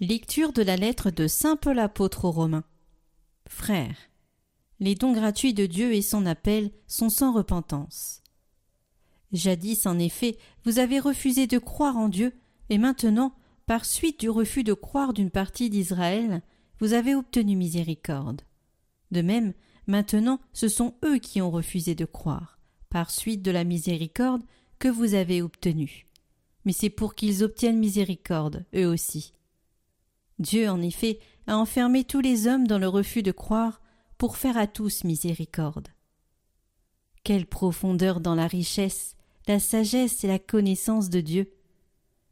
Lecture de la lettre de Saint Paul apôtre aux Romains. Frères, les dons gratuits de Dieu et son appel sont sans repentance. Jadis, en effet, vous avez refusé de croire en Dieu, et maintenant, par suite du refus de croire d'une partie d'Israël, vous avez obtenu miséricorde. De même, maintenant, ce sont eux qui ont refusé de croire, par suite de la miséricorde que vous avez obtenue. Mais c'est pour qu'ils obtiennent miséricorde, eux aussi. Dieu, en effet, a enfermé tous les hommes dans le refus de croire pour faire à tous miséricorde. Quelle profondeur dans la richesse, la sagesse et la connaissance de Dieu.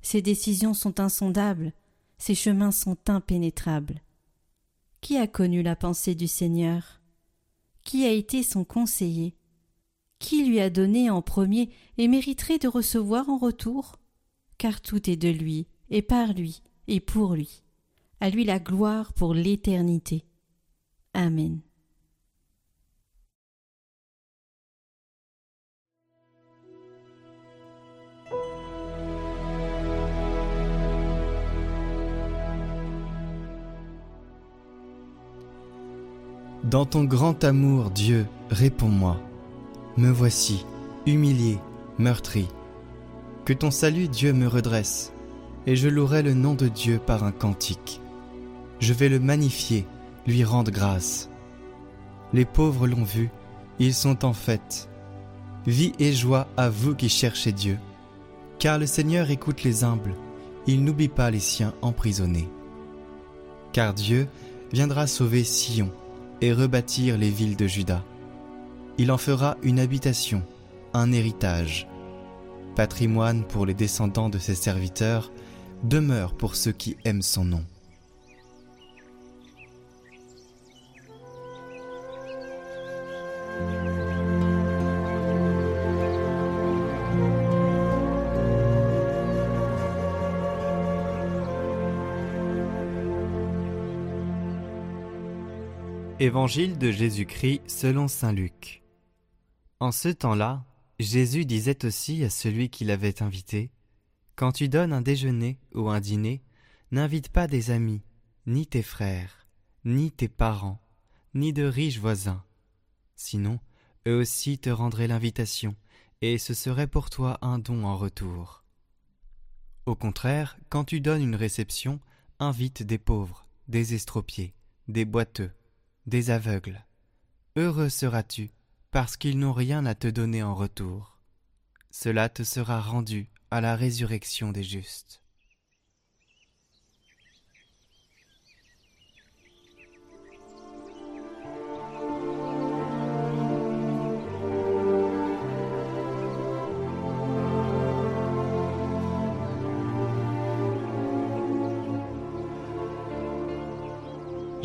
Ses décisions sont insondables, ses chemins sont impénétrables. Qui a connu la pensée du Seigneur? Qui a été son conseiller? Qui lui a donné en premier et mériterait de recevoir en retour? Car tout est de lui, et par lui, et pour lui à lui la gloire pour l'éternité. Amen. Dans ton grand amour, Dieu, réponds-moi. Me voici, humilié, meurtri. Que ton salut, Dieu, me redresse, et je louerai le nom de Dieu par un cantique je vais le magnifier, lui rendre grâce. Les pauvres l'ont vu, ils sont en fête. Vie et joie à vous qui cherchez Dieu. Car le Seigneur écoute les humbles, il n'oublie pas les siens emprisonnés. Car Dieu viendra sauver Sion et rebâtir les villes de Juda. Il en fera une habitation, un héritage, patrimoine pour les descendants de ses serviteurs, demeure pour ceux qui aiment son nom. Évangile de Jésus-Christ selon Saint Luc. En ce temps-là, Jésus disait aussi à celui qui l'avait invité Quand tu donnes un déjeuner ou un dîner, n'invite pas des amis, ni tes frères, ni tes parents, ni de riches voisins. Sinon, eux aussi te rendraient l'invitation, et ce serait pour toi un don en retour. Au contraire, quand tu donnes une réception, invite des pauvres, des estropiés, des boiteux, des aveugles. Heureux seras-tu, parce qu'ils n'ont rien à te donner en retour. Cela te sera rendu à la résurrection des justes.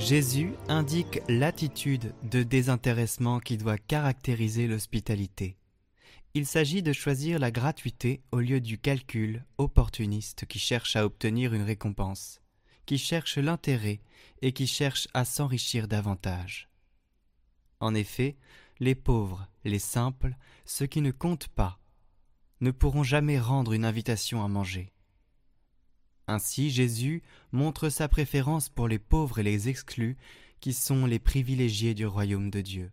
Jésus indique l'attitude de désintéressement qui doit caractériser l'hospitalité. Il s'agit de choisir la gratuité au lieu du calcul opportuniste qui cherche à obtenir une récompense, qui cherche l'intérêt et qui cherche à s'enrichir davantage. En effet, les pauvres, les simples, ceux qui ne comptent pas, ne pourront jamais rendre une invitation à manger. Ainsi Jésus montre sa préférence pour les pauvres et les exclus, qui sont les privilégiés du royaume de Dieu,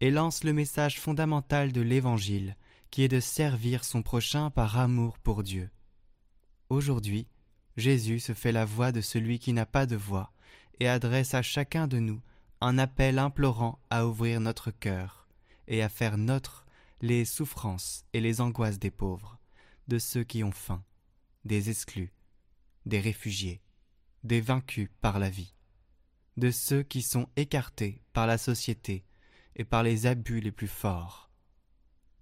et lance le message fondamental de l'Évangile, qui est de servir son prochain par amour pour Dieu. Aujourd'hui, Jésus se fait la voix de celui qui n'a pas de voix, et adresse à chacun de nous un appel implorant à ouvrir notre cœur, et à faire nôtre les souffrances et les angoisses des pauvres, de ceux qui ont faim, des exclus, des réfugiés, des vaincus par la vie, de ceux qui sont écartés par la société et par les abus les plus forts.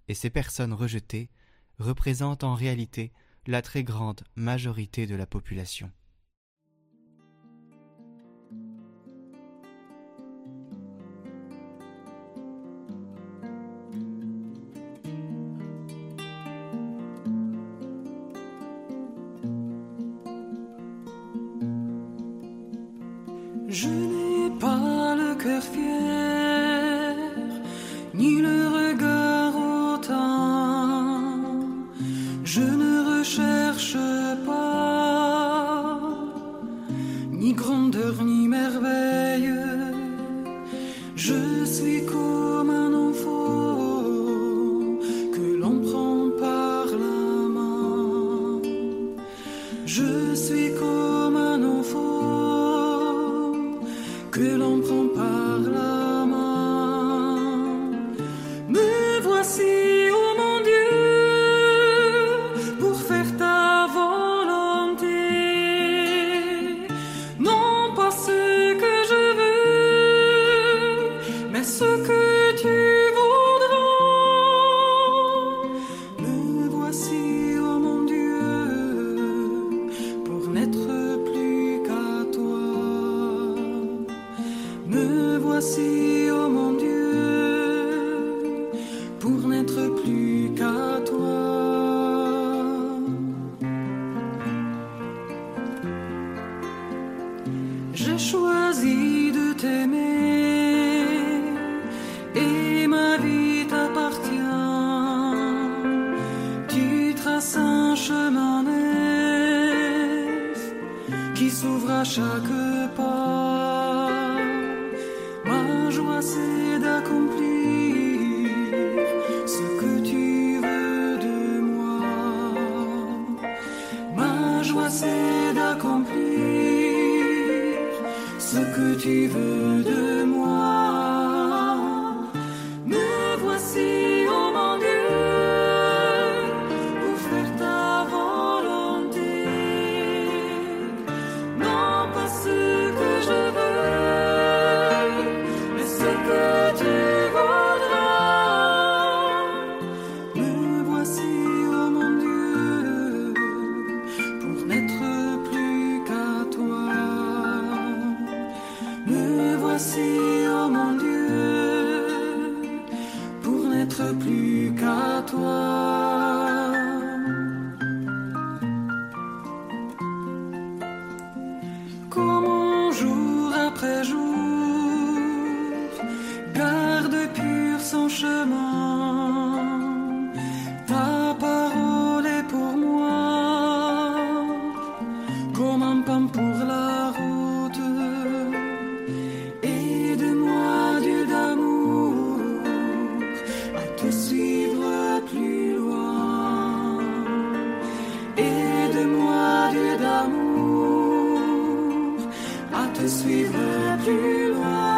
Et ces personnes rejetées représentent en réalité la très grande majorité de la population. Je n'ai pas le cœur fier, ni le J'ai choisi de t'aimer et ma vie t'appartient. Tu traces un chemin neuf qui s'ouvre à chaque pas. she passer, oh mon Dieu, pour n'être plus qu'à toi. Comment jour après jour garde pur son chemin. te suivra plus loin.